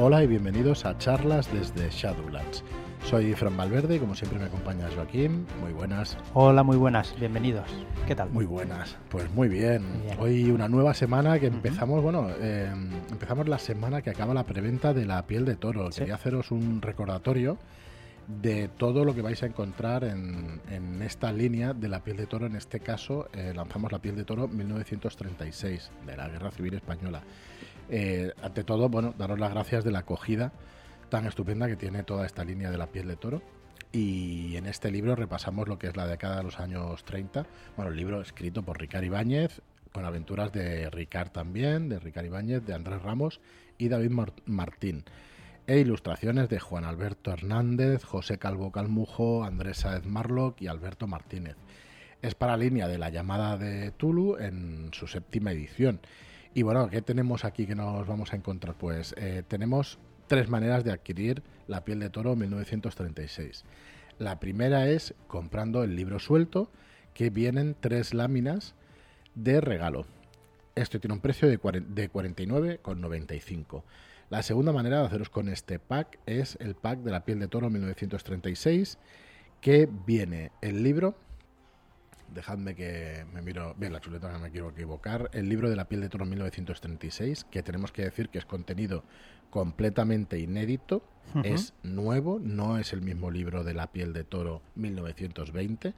Hola y bienvenidos a charlas desde Shadowlands. Soy Fran Valverde y como siempre me acompaña Joaquín. Muy buenas. Hola, muy buenas, bienvenidos. ¿Qué tal? Muy buenas, pues muy bien. Hoy una nueva semana que empezamos, bueno, eh, empezamos la semana que acaba la preventa de la piel de toro. Quería haceros un recordatorio de todo lo que vais a encontrar en, esta línea de la piel de toro. En este caso, eh, lanzamos la piel de toro 1936, de la Guerra Civil Española. Eh, ante todo, bueno, daros las gracias de la acogida tan estupenda que tiene toda esta línea de la piel de toro. Y en este libro repasamos lo que es la década de los años 30. Bueno, el libro escrito por Ricard Ibáñez, con aventuras de Ricard también, de Ricard Ibáñez, de Andrés Ramos y David Martín e ilustraciones de Juan Alberto Hernández, José Calvo Calmujo, Andrés Saez Marlock y Alberto Martínez. Es para línea de la llamada de Tulu en su séptima edición. Y bueno, ¿qué tenemos aquí que nos vamos a encontrar? Pues eh, tenemos tres maneras de adquirir la piel de toro 1936. La primera es comprando el libro suelto, que vienen tres láminas de regalo. Esto tiene un precio de, de 49,95. La segunda manera de haceros con este pack es el pack de la piel de toro 1936, que viene el libro. Dejadme que me miro bien la chuleta, no me quiero equivocar. El libro de la piel de toro 1936, que tenemos que decir que es contenido completamente inédito, es nuevo, no es el mismo libro de la piel de toro 1920.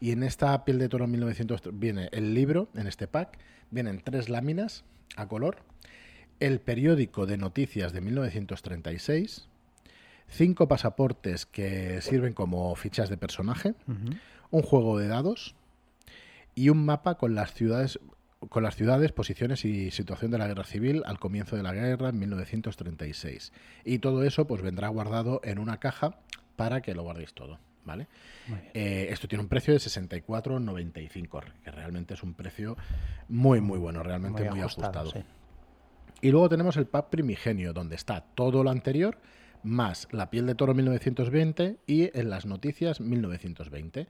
Y en esta piel de toro 1930 viene el libro, en este pack, vienen tres láminas a color el periódico de noticias de 1936, cinco pasaportes que sirven como fichas de personaje, un juego de dados y un mapa con las ciudades con las ciudades, posiciones y situación de la guerra civil al comienzo de la guerra en 1936. Y todo eso pues vendrá guardado en una caja para que lo guardéis todo. ¿Vale? Eh, esto tiene un precio de 64,95, que realmente es un precio muy, muy bueno, realmente muy, ajustado. Y luego tenemos el pack primigenio, donde está todo lo anterior, más la piel de toro 1920 y en las noticias 1920.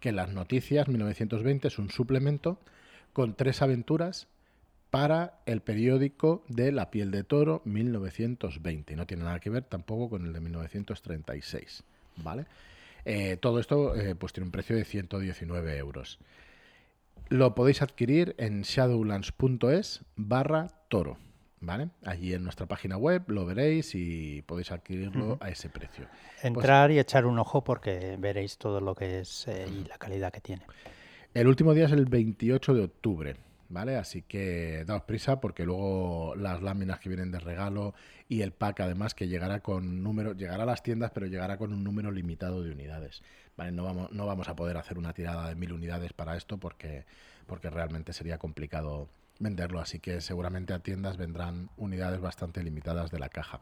Que las noticias 1920 es un suplemento con tres aventuras para el periódico de La piel de toro 1920. No tiene nada que ver tampoco con el de 1936. ¿Vale? Eh, todo esto eh, pues tiene un precio de 119 euros. Lo podéis adquirir en shadowlands.es barra toro. ¿Vale? Allí en nuestra página web lo veréis y podéis adquirirlo a ese precio. Entrar y echar un ojo porque veréis todo lo que es eh, y la calidad que tiene. El último día es el 28 de octubre, ¿vale? Así que daos prisa porque luego las láminas que vienen de regalo y el pack además que llegará con número, llegará a las tiendas pero llegará con un número limitado de unidades, ¿vale? No vamos, no vamos a poder hacer una tirada de mil unidades para esto porque, porque realmente sería complicado venderlo, así que seguramente a tiendas vendrán unidades bastante limitadas de la caja.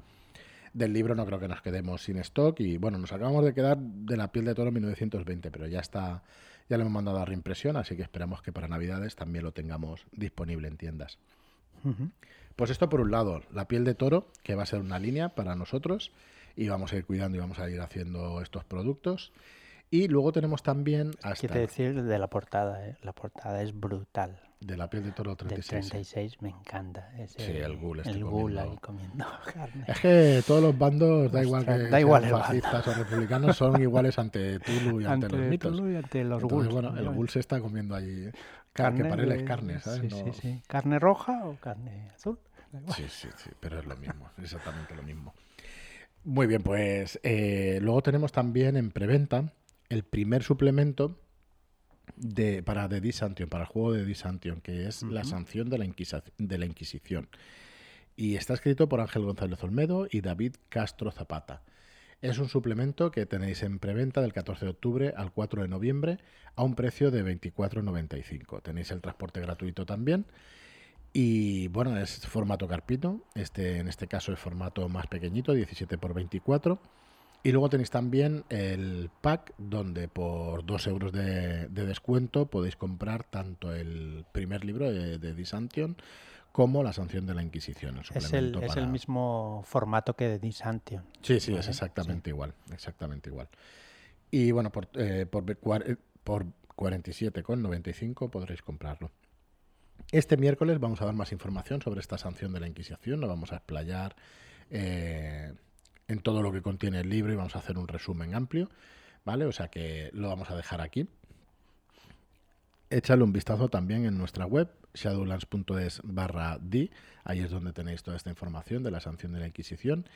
Del libro no creo que nos quedemos sin stock y bueno, nos acabamos de quedar de la piel de toro 1920, pero ya está, ya le hemos mandado a reimpresión, así que esperamos que para Navidades también lo tengamos disponible en tiendas. Pues esto por un lado, la piel de toro, que va a ser una línea para nosotros y vamos a ir cuidando y vamos a ir haciendo estos productos. Y luego tenemos también hasta... Quiero decir de la portada, ¿eh? la portada es brutal. De la piel de toro 36. 36 me encanta. sí, el ghoul, el ghoul ahí comiendo carne. Es que todos los bandos, da igual que da igual fascistas o republicanos, son iguales ante Tulu y ante, los mitos. Tulu y ante los Entonces, bueno, el ghoul se está comiendo allí carne que parece carne, ¿sabes? Sí, sí, sí. ¿Carne roja o carne azul? Sí, sí, sí, pero es lo mismo, exactamente lo mismo. Muy bien, pues eh, luego tenemos también en preventa el primer suplemento de, para The Disantion, para el juego de Disantion, que es la sanción de la, de la Inquisición. Y está escrito por Ángel González Olmedo y David Castro Zapata. Es un suplemento que tenéis en preventa del 14 de octubre al 4 de noviembre a un precio de 24,95. Tenéis el transporte gratuito también. Y bueno, es formato carpito. Este, en este caso es formato más pequeñito, 17 x 24 y luego tenéis también el pack donde por 2 euros de, descuento podéis comprar tanto el primer libro de, de Disantion como la sanción de la Inquisición. es, el, es el, mismo formato que de Disantion. Sí, sí, es exactamente igual. Exactamente igual. Y bueno, por, eh, por, eh, por 47,95 podréis comprarlo. Este miércoles vamos a dar más información sobre esta sanción de la Inquisición. No vamos a explayar eh, en todo lo que contiene el libro y vamos a hacer un resumen amplio, ¿vale? O sea que lo vamos a dejar aquí. Échale un vistazo también en nuestra web, shadowlands.es barra D, ahí es donde tenéis toda esta información de la sanción de la Inquisición.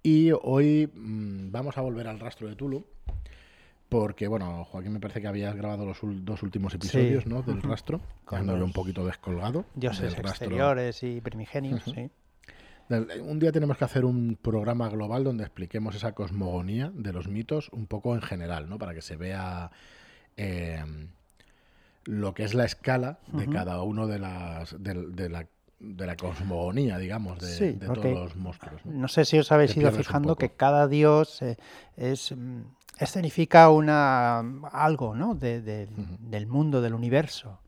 Y hoy mm, vamos a volver al rastro de Tulu, porque, bueno, Joaquín, me parece que habías grabado los dos últimos episodios ¿no? del rastro, cuando un poquito descolgado. Dioses exteriores y primigenios, sí. Un día tenemos que hacer un programa global donde expliquemos esa cosmogonía de los mitos un poco en general, ¿no? Para que se vea eh, lo que es la escala de cada uno de las de, la de la cosmogonía, digamos, de, todos los monstruos. ¿no? sé si os habéis ido fijando que cada dios eh, es escenifica una algo, ¿no? Del mundo, del universo.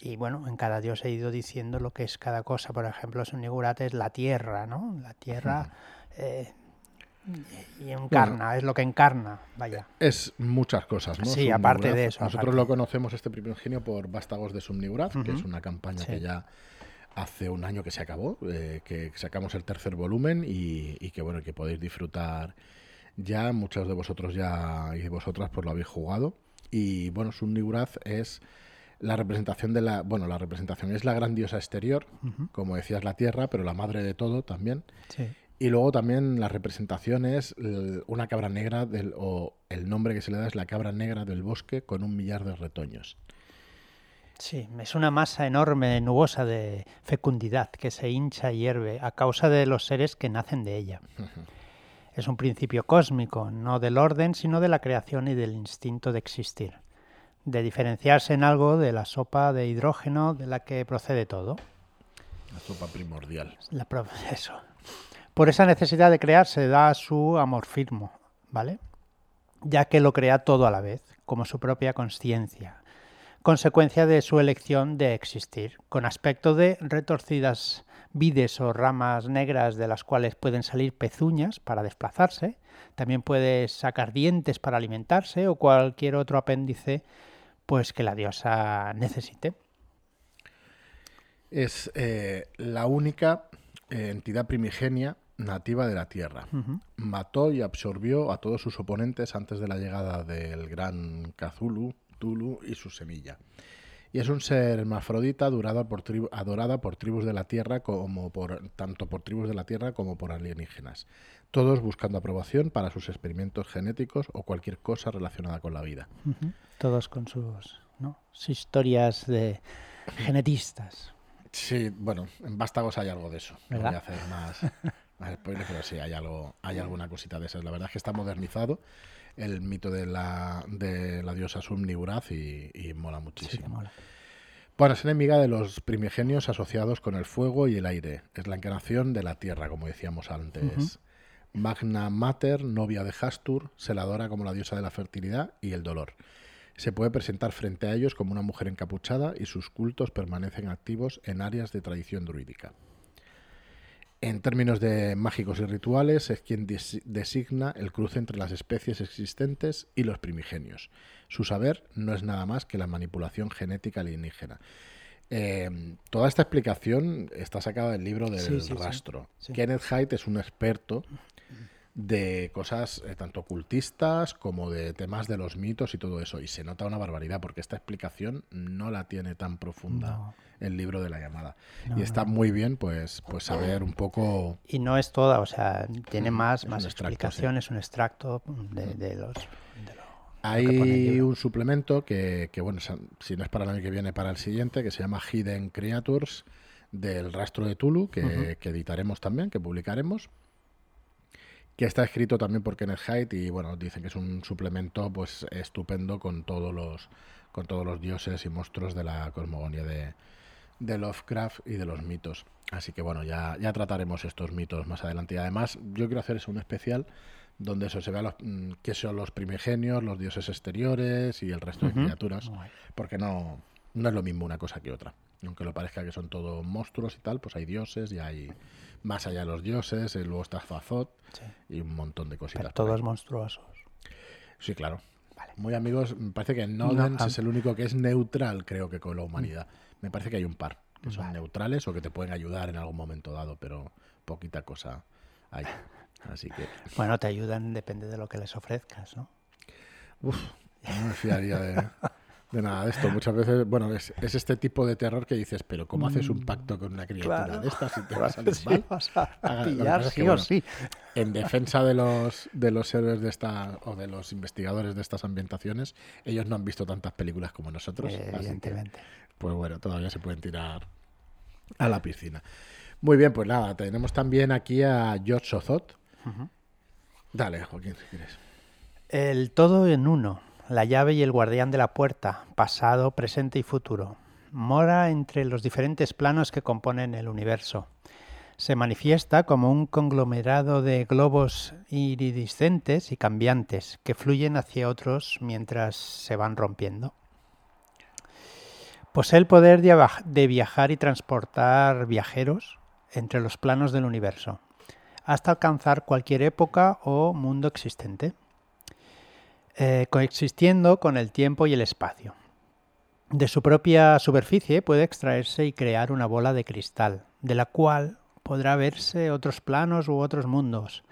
Y bueno, en cada dios he ido diciendo lo que es cada cosa. Por ejemplo, Sunigurat es la tierra, ¿no? La tierra eh, y encarna, es lo que encarna, vaya. Es muchas cosas, ¿no? Sí, aparte de eso. Nosotros lo conocemos, este primer genio por Vástagos de Sumnigurat, que es una campaña que ya hace un año que se acabó, eh, que sacamos el tercer volumen y, y, que bueno, que podéis disfrutar ya, muchos de vosotros ya y vosotras pues lo habéis jugado. Y bueno, Sumnigurat es la representación de la, bueno, la representación es la gran diosa exterior, como decías la tierra, pero la madre de todo también. Y luego también la representación es una cabra negra del, o el nombre que se le da es la cabra negra del bosque con un millar de retoños. Sí, es una masa enorme, nubosa de fecundidad que se hincha y hierve a causa de los seres que nacen de ella. Es un principio cósmico, no del orden, sino de la creación y del instinto de existir de diferenciarse en algo de la sopa de hidrógeno de la que procede todo. La sopa primordial. La, eso. Por esa necesidad de crear se da su amorfismo, ¿vale? Ya que lo crea todo a la vez, como su propia conciencia, consecuencia de su elección de existir, con aspecto de retorcidas vides o ramas negras de las cuales pueden salir pezuñas para desplazarse, también puede sacar dientes para alimentarse o cualquier otro apéndice pues que la diosa necesite. Es eh, la única eh, entidad primigenia nativa de la Tierra. Mató y absorbió a todos sus oponentes antes de la llegada del gran Cthulhu, Tulu y su semilla. Y es un ser hermafrodita adorada por, adorada por tribus de la Tierra como por tanto por tribus de la Tierra como por alienígenas, todos buscando aprobación para sus experimentos genéticos o cualquier cosa relacionada con la vida todos con sus, historias de genetistas. Sí, bueno, en Vástagos hay algo de eso. No voy a hacer más, spoilers, pero sí, hay, algo, hay alguna cosita de esas. La verdad es que está modernizado el mito de la, de la diosa Sumniuraz y, y mola muchísimo. Bueno, es enemiga de los primigenios asociados con el fuego y el aire. Es la encarnación de la tierra, como decíamos antes. Magna Mater, novia de Hastur, se la adora como la diosa de la fertilidad y el dolor se puede presentar frente a ellos como una mujer encapuchada y sus cultos permanecen activos en áreas de tradición druídica. En términos de mágicos y rituales, es quien designa el cruce entre las especies existentes y los primigenios. Su saber no es nada más que la manipulación genética alienígena. Em, toda esta explicación está sacada del libro del rastro. Kenneth Haidt es un experto de cosas eh, tanto ocultistas como de temas de los mitos y todo eso. Y se nota una barbaridad porque esta explicación no la tiene tan profunda el libro de la llamada. y está muy bien pues, pues saber un poco... Y no es toda, o sea, tiene más, más explicaciones, un extracto de, los... Hay un suplemento que, que, bueno, si no es para el año que viene, para el siguiente, que se llama Hidden Creatures del rastro de Tulu, que, que editaremos también, que publicaremos que está escrito también por Kenneth Haidt y bueno, dicen que es un suplemento pues estupendo con todos los con todos los dioses y monstruos de la cosmogonía de, de Lovecraft y de los mitos. Así que bueno, ya, ya trataremos estos mitos más adelante. Y además, yo quiero hacer eso un especial donde eso se vea los, mm, qué son los primigenios, los dioses exteriores y el resto de criaturas, porque no, no es lo mismo una cosa que otra. Aunque lo parezca que son todos monstruos y tal, pues hay dioses y hay más allá de los dioses, y luego está Fazot y un montón de cositas. todos monstruosos. Sí, claro. Muy amigos, me parece que Nodens es el único que es neutral, creo que con la humanidad. Me parece que hay un par que son neutrales o que te pueden ayudar en algún momento dado, pero poquita cosa ahí. Así que. Bueno, te ayudan, depende de lo que les ofrezcas, ¿no? Uf, no me fiaría de, de nada de esto. Muchas veces, bueno, es, es este tipo de terror que dices, pero ¿cómo haces un pacto con una criatura Claro. de estas si te va a salir Sí, mal? vas a Ah, pillar es que, sí o bueno, sí. En defensa de los, de los héroes de esta, o de los investigadores de estas ambientaciones, ellos no han visto tantas películas como nosotros. Eh, que, evidentemente. pues bueno, todavía se pueden tirar a la piscina. Muy bien, pues nada, tenemos también aquí a George Sozot. Dale, Joaquín, si quieres. El todo en uno, la llave y el guardián de la puerta, pasado, presente y futuro. Mora entre los diferentes planos que componen el universo. Se manifiesta como un conglomerado de globos iridiscentes y cambiantes que fluyen hacia otros mientras se van rompiendo. Posee el poder de viajar y transportar viajeros entre los planos del universo, hasta alcanzar cualquier época o mundo existente eh, coexistiendo con el tiempo y el espacio. De su propia superficie puede extraerse y crear una bola de cristal, de la cual podrá verse otros planos u otros mundos,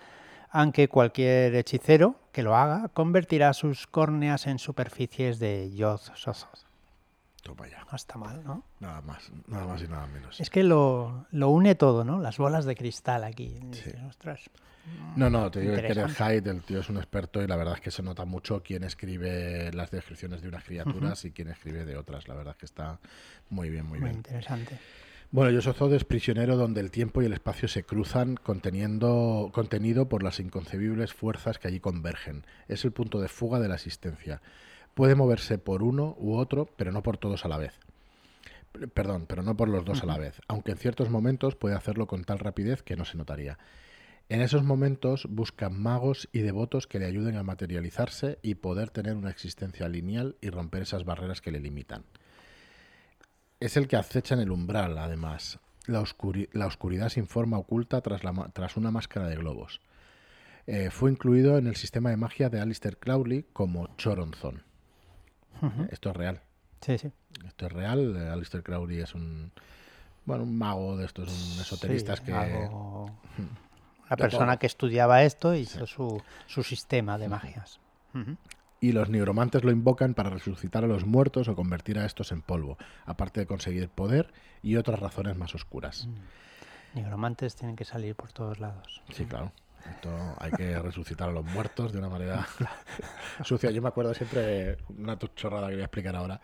aunque cualquier hechicero que lo haga convertirá sus córneas en superficies de Yod Sothoth. Toma ya. No está mal, ¿no? Nada más, nada más y nada menos. Es que lo, lo une todo, ¿no? Las bolas de cristal aquí. Dices, "Ostras". No, no, te digo que Interesante. Hyde, el tío es un experto y la verdad es que se nota mucho quién escribe las descripciones de unas criaturas y quién escribe de otras. La verdad es que está muy bien, muy Muy bien. interesante. Bueno, Yosozod es prisionero donde el tiempo y el espacio se cruzan, conteniendo, contenido por las inconcebibles fuerzas que allí convergen. Es el punto de fuga de la existencia. Puede moverse por uno u otro, pero no por todos a la vez. Perdón, pero no por los dos a la vez, aunque en ciertos momentos puede hacerlo con tal rapidez que no se notaría. En esos momentos busca magos y devotos que le ayuden a materializarse y poder tener una existencia lineal y romper esas barreras que le limitan. Es el que acecha en el umbral, además. La, oscuri- la oscuridad sin forma oculta tras, la ma- tras una máscara de globos. Eh, fue incluido en el sistema de magia de Alistair Crowley como Choronzon. Esto es real. Sí, sí. Esto es real. Alistair Crowley es un, bueno, un mago de estos, un esoterista Sí, que... algo- Una persona todo. que estudiaba esto y hizo su, su sistema de magias. Y los nigromantes lo invocan para resucitar a los muertos o convertir a estos en polvo, aparte de conseguir poder y otras razones más oscuras. Nigromantes tienen que salir por todos lados. Sí, claro. Esto hay que resucitar a los muertos de una manera sucia. Yo me acuerdo siempre, una chorrada que voy a explicar ahora,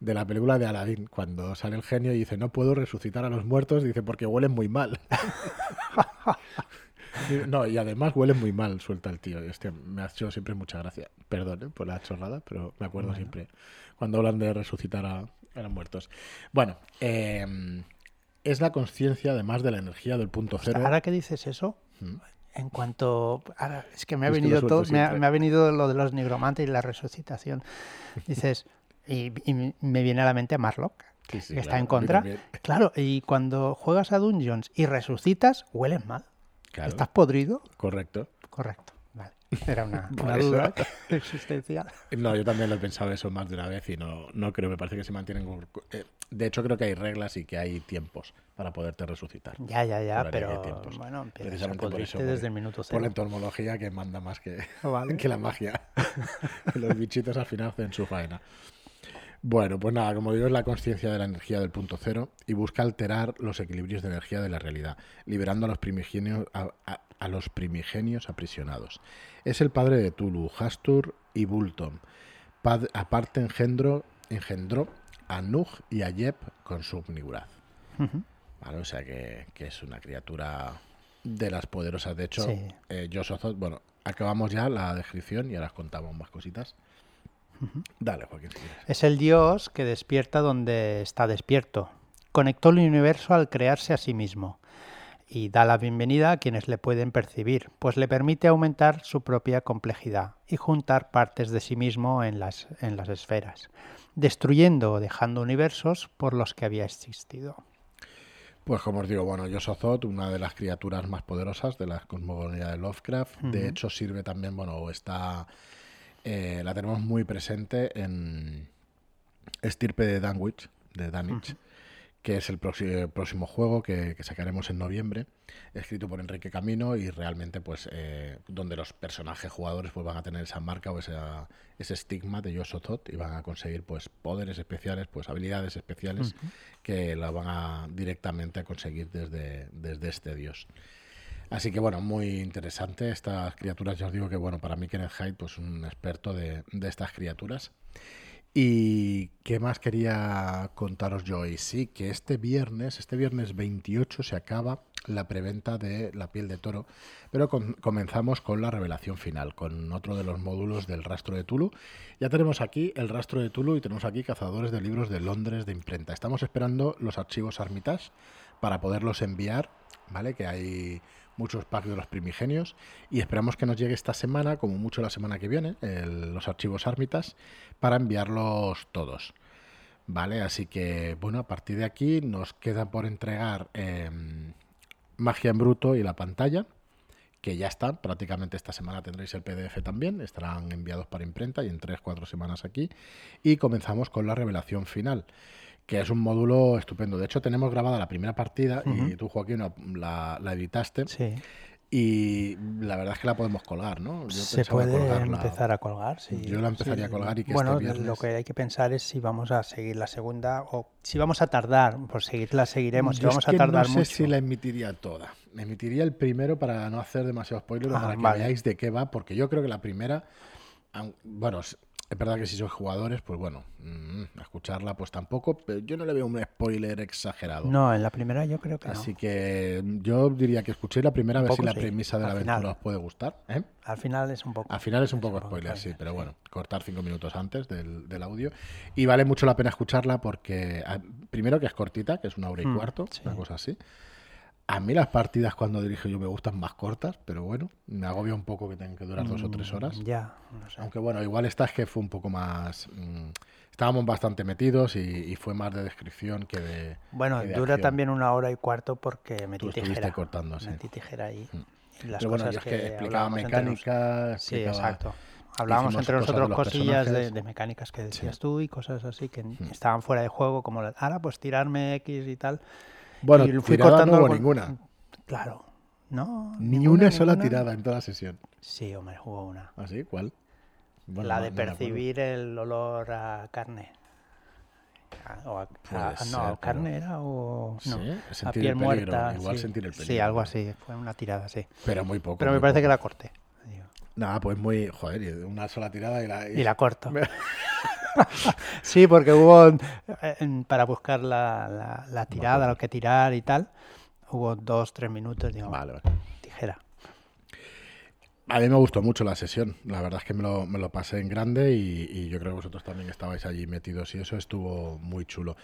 de la película de Aladdin, cuando sale el genio y dice, no puedo resucitar a los muertos, dice, porque huelen muy mal. No, y además huelen muy mal, suelta el tío. Hostia, me ha hecho siempre mucha gracia. Perdón ¿eh? por la chorrada, pero me acuerdo siempre cuando hablan de resucitar a, a los muertos. Bueno, eh, es la conciencia además de la energía del punto cero. Ahora que dices eso, Mm. En cuanto... ahora, es que me ha Es venido todo, me ha, siempre. me ha venido lo de los nigromantes y la resucitación. Dices, y, y me viene a la mente a Marlock, Sí, sí, que está claro, en a mí contra. Claro, y cuando juegas a Dungeons y resucitas, hueles mal. Claro, ¿Estás podrido? correcto. Correcto. Era una, Por una duda existencial. No, yo también lo he pensado eso más de una vez y no, no creo, me parece que se mantienen. con- eh, de hecho, creo que hay reglas y que hay tiempos para poderte resucitar. Ya, ya, ya, pero tiempos. bueno, empiezas a Precisamente por eso, por- desde el minuto Por cero. la entomología que manda más que, Vale. que la magia. Los bichitos al final hacen su faena. Bueno, pues nada, como digo, es la conciencia de la energía del punto cero y busca alterar los equilibrios de energía de la realidad, liberando a los primigenios, a, a- a los primigenios aprisionados. Es el padre de Tulu, Hastur y Bulton. Pad- aparte engendro, engendró a Nug y a Yep con su Niguraz. Ujú. ¿Vale? O sea que, que es una criatura de las poderosas. De hecho, Sí. eh, bueno, acabamos ya la descripción y ahora os contamos más cositas. Dale, Joaquín, si. Es el dios que despierta donde está despierto. Conectó el universo al crearse a sí mismo y da la bienvenida a quienes le pueden percibir, pues le permite aumentar su propia complejidad y juntar partes de sí mismo en las, en las esferas, destruyendo o dejando universos por los que había existido. Pues como os digo, bueno, Yosozot, una de las criaturas más poderosas de la cosmogonía de Lovecraft. De hecho, sirve también, bueno, está. eh, la tenemos muy presente en Estirpe de Danwich, de Danwich, que es el próximo, juego que, sacaremos en noviembre, escrito por Enrique Camino y realmente pues eh, donde los personajes jugadores pues van a tener esa marca o ese estigma de Yosozot y van a conseguir pues poderes especiales, pues habilidades especiales que la van a directamente a conseguir desde, desde este dios. Así que bueno, muy interesante estas criaturas. Ya os digo que bueno, para mí Kenneth Hyde pues un experto de, de estas criaturas. ¿Y qué más quería contaros yo hoy? Sí, que este viernes, este viernes 28 se acaba la preventa de La piel de toro, pero comenzamos con la revelación final, con otro de los módulos del rastro de Tulu. Ya tenemos aquí el rastro de Tulu y tenemos aquí cazadores de libros de Londres de imprenta. Estamos esperando los archivos Armitage para poderlos enviar, ¿vale? Que hay muchos packs de los primigenios y esperamos que nos llegue esta semana, como mucho la semana que viene, los archivos ármitas para enviarlos todos. Vale, así que bueno, a partir de aquí nos queda por entregar em, Magia en Bruto y la pantalla, que ya están, prácticamente esta semana tendréis el PDF también, estarán enviados para imprenta y en 3-4 semanas aquí. Y comenzamos con la revelación final que es un módulo estupendo. De hecho, tenemos grabada la primera partida y tú, Joaquín, la, la editaste. Sí. Y la verdad es que la podemos colgar, ¿no? Se puede empezar a colgar, sí. Yo la empezaría a colgar y que Bueno, este lo que hay que pensar es si vamos a seguir la segunda o si vamos a tardar. Por seguirla seguiremos. Si vamos a tardar no sé si la emitiría toda. Emitiría el primero para no hacer demasiado spoiler, ah, para que veáis de qué va, porque yo creo que la primera, bueno, es verdad que si sois jugadores, pues bueno, mm, escucharla pues tampoco, pero yo no le veo un spoiler exagerado. No, en la primera yo creo que Así que yo diría que escuchéis la primera a ver si la premisa de la aventura os puede gustar. ¿eh? Al final es un poco. Al final es un poco spoiler, sí, pero bueno, cortar cinco minutos antes del, audio. Y vale mucho la pena escucharla porque, primero que es cortita, que es una hora y mm, cuarto, una cosa así. A mí las partidas cuando dirijo yo me gustan más cortas, pero bueno, me agobia un poco que tengan que durar dos o tres mm, horas. Ya, no sé. Aunque bueno, igual esta es que fue un poco más... Mm, estábamos bastante metidos y, fue más de descripción que de... Bueno, dura también una hora y cuarto porque metí Tú tijera. cortando, sí. Metí tijera ahí. Mm. las pero bueno, es que, explicaba mecánica... Sí, exacto. Hablábamos entre nosotros cosillas de, mecánicas que decías tú y cosas así que estaban fuera de juego, como ahora pues tirarme X y tal. Bueno, y fui cortando no ninguna. Claro. No. Ni una sola tirada en toda la sesión. Sí, hombre, jugó una. ¿Ah, sí? ¿Cuál? la de percibir el olor a carne. O a, no, carne era o no, a piel muerta. Igual sentir el peligro. Sí, algo así. Fue una tirada, sí. Pero muy poco. Pero me parece que la corté. Nada, pues muy. Joder, una sola tirada y la. Y, la corto. sí, porque hubo. Para buscar la, la, tirada, lo que tirar y tal, hubo dos, tres minutos. Digo, vale, Tijera. A mí me gustó mucho la sesión. La verdad es que me lo, me lo pasé en grande y, yo creo que vosotros también estabais allí metidos y eso estuvo muy chulo.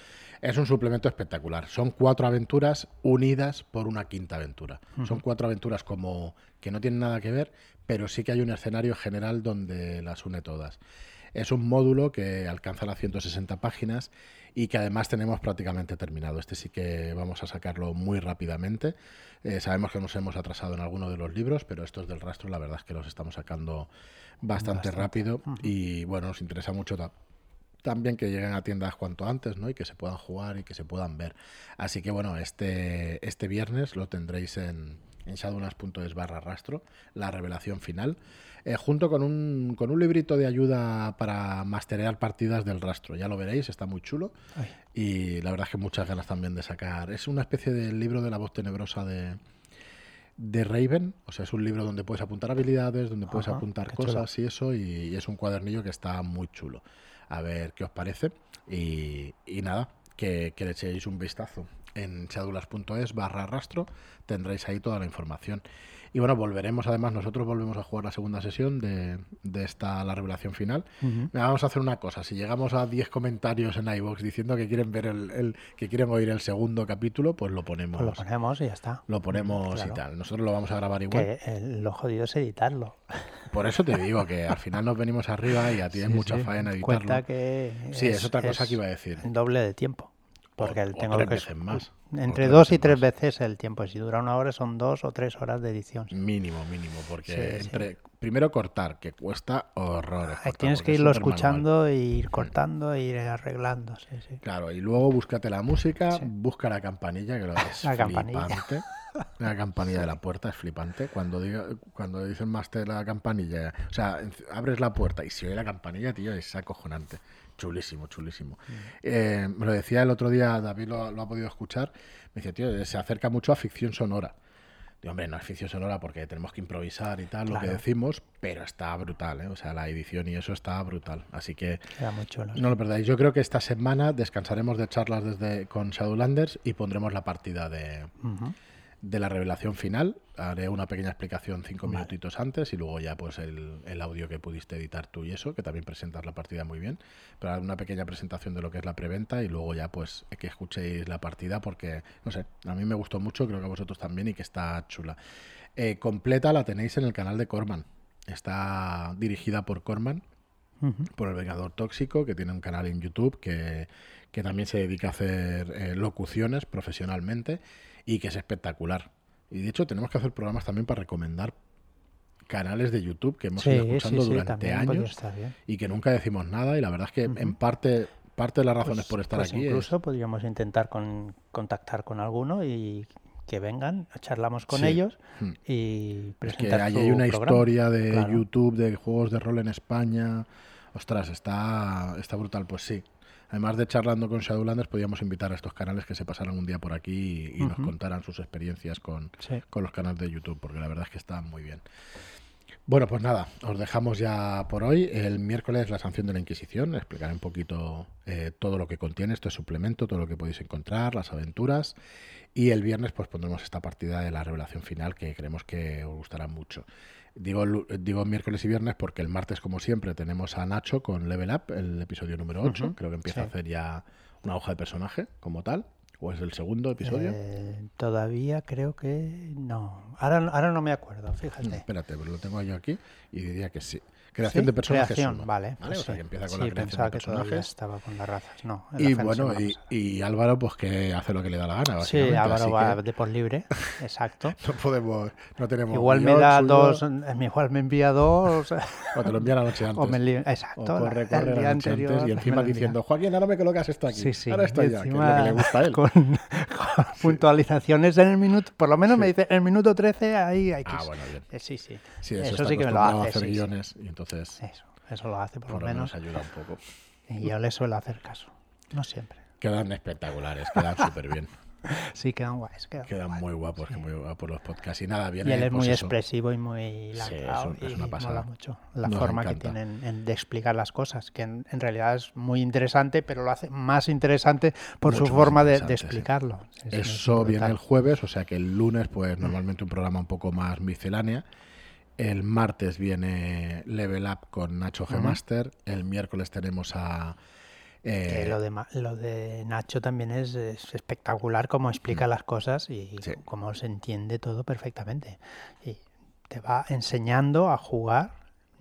Es un suplemento espectacular. Son cuatro aventuras unidas por una quinta aventura. Son cuatro aventuras como que no tienen nada que ver, pero sí que hay un escenario general donde las une todas. Es un módulo que alcanza las 160 páginas y que además tenemos prácticamente terminado. Este sí que vamos a sacarlo muy rápidamente. Eh, sabemos que nos hemos atrasado en alguno de los libros, pero estos del rastro la verdad es que los estamos sacando bastante, rápido y bueno, nos interesa mucho también que lleguen a tiendas cuanto antes, ¿no? Y que se puedan jugar y que se puedan ver. Así que bueno, este, este viernes lo tendréis en, en shadowlands.es barra rastro, la revelación final, eh, junto con un, con un librito de ayuda para masterear partidas del rastro. Ya lo veréis, está muy chulo. Y la verdad es que muchas ganas también de sacar. Es una especie de libro de la voz tenebrosa de, de Raven, o sea, es un libro donde puedes apuntar habilidades, donde puedes apuntar cosas y eso, y, es un cuadernillo que está muy chulo. A ver qué os parece. Y, nada, que, que le echéis un vistazo en chadulas.es barra rastro tendréis ahí toda la información. Y bueno, volveremos, además, nosotros volvemos a jugar la segunda sesión de, de esta, la revelación final. Vamos a hacer una cosa, si llegamos a 10 comentarios en iVoox diciendo que quieren ver el, que quieren oír el segundo capítulo, pues lo ponemos. Pues lo ponemos y ya está. Lo ponemos y tal. Nosotros lo vamos a grabar igual. Que lo jodido es editarlo. Por eso te digo que al final nos venimos arriba y ya tienes mucha faena editarlo. que sí, es, otra cosa que iba a decir. Doble de tiempo. Porque tengo que más. entre dos y tres veces el tiempo. Si dura una hora son dos o tres horas de edición. Mínimo, mínimo, porque entre primero cortar, que cuesta horrores. tienes que irlo escuchando e ir cortando e ir arreglando. Claro, y luego búscate la música, busca la campanilla, que lo es la flipante. La campanilla de la puerta es flipante. Cuando diga, cuando dicen máster la campanilla, o sea, abres la puerta y si oye la campanilla, tío, es acojonante. Chulísimo, chulísimo. Mm. Eh, me lo decía el otro día, David lo, ha podido escuchar. Me decía, tío, se acerca mucho a ficción sonora. Digo, hombre, no es ficción sonora porque tenemos que improvisar y tal, lo que decimos, pero está brutal, ¿eh? O sea, la edición y eso está brutal. Así que no lo perdáis. Yo creo que esta semana descansaremos de charlas desde con Shadowlanders y pondremos la partida de de la revelación final. Haré una pequeña explicación cinco minutitos antes y luego ya pues el, el, audio que pudiste editar tú y eso, que también presentas la partida muy bien. Pero haré una pequeña presentación de lo que es la preventa y luego ya pues que escuchéis la partida porque, no sé, a mí me gustó mucho, creo que a vosotros también y que está chula. Eh, completa la tenéis en el canal de Corman. Está dirigida por Corman, por el Vengador Tóxico, que tiene un canal en YouTube que, que también se dedica a hacer eh, locuciones profesionalmente y que es espectacular. Y de hecho tenemos que hacer programas también para recomendar canales de YouTube que hemos ido escuchando durante años y que nunca decimos nada y la verdad es que en parte parte de las razones pues, por estar pues aquí incluso podríamos intentar con, contactar con alguno y que vengan, charlamos con ellos hmm. y presentar es que hay una historia de YouTube de juegos de rol en España. Ostras, está está brutal, pues sí además de charlando con Shadowlanders, podíamos invitar a estos canales que se pasaran un día por aquí y, nos contaran sus experiencias con, los canales de YouTube, porque la verdad es que están muy bien. Bueno, pues nada, os dejamos ya por hoy. El miércoles la sanción de la Inquisición. Explicaré un poquito eh, todo lo que contiene este suplemento, todo lo que podéis encontrar, las aventuras. Y el viernes pues pondremos esta partida de la revelación final que creemos que os gustará mucho. Digo, digo miércoles y viernes porque el martes, como siempre, tenemos a Nacho con Level Up, el episodio número 8. Creo que empieza a hacer ya una hoja de personaje como tal. ¿O es el segundo episodio? Eh, todavía creo que no. Ahora, ahora no me acuerdo, fíjate. espérate, pero lo tengo yo aquí y diría que sí. Creación de personajes. Creación, vale. ¿vale? Pues o sea, que empieza con la creación de personajes. estaba con las razas, no. Y bueno, y, Álvaro, pues que hace lo que le da la gana. Sí, Álvaro va de por libre, exacto. no podemos, no tenemos. Igual me da dos, igual me envía dos. o te lo envía la noche antes. O me exacto. O corre, corre la noche anterior, y encima diciendo, Joaquín, ahora me colocas esto aquí. Sí, sí. Ahora está ya, que es lo que le gusta a él. Con, puntualizaciones en el minuto, por lo menos me dice, en el minuto 13 ahí hay que. Ah, bueno, bien. Eh, sí, sí. Sí, eso sí que me lo hace. Entonces. Eso. Eso lo hace por, lo menos. ayuda un poco. Y yo le suelo hacer caso. No siempre. Quedan espectaculares, quedan súper bien. Sí, quedan guays. Quedan, muy guapos, muy guapos los podcasts. Y nada, bien. Y él es muy expresivo y muy lanzado. Sí, es, una pasada. mucho la forma que tienen de explicar las cosas, que en, realidad es muy interesante, pero lo hace más interesante por su forma de, explicarlo. Eso viene el jueves, o sea que el lunes, pues normalmente un programa un poco más miscelánea. El martes viene Level Up con Nacho G. Master. El miércoles tenemos a. Eh, lo, de, lo de Nacho también es, espectacular cómo explica las cosas y cómo se entiende todo perfectamente. Y te va enseñando a jugar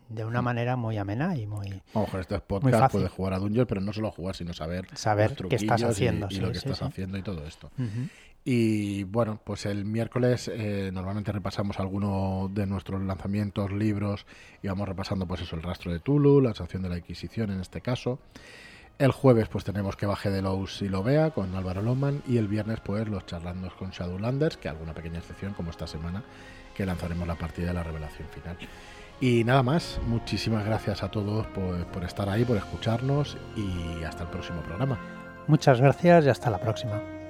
de una manera muy amena y muy. Vamos, con estos podcasts puedes jugar a Dungeon, pero no solo jugar, sino saber, saber qué estás haciendo. Y, lo que estás haciendo y todo esto. Y bueno, pues el miércoles eh, normalmente repasamos alguno de nuestros lanzamientos, libros, y vamos repasando pues eso, el rastro de Tulu, la sanción de la Inquisición en este caso. El jueves pues tenemos que baje de los y lo vea con Álvaro Loman y el viernes pues los charlandos con Shadowlanders, que alguna pequeña excepción como esta semana que lanzaremos la partida de la revelación final. Y nada más, muchísimas gracias a todos por, por estar ahí, por escucharnos y hasta el próximo programa. Muchas gracias y hasta la próxima.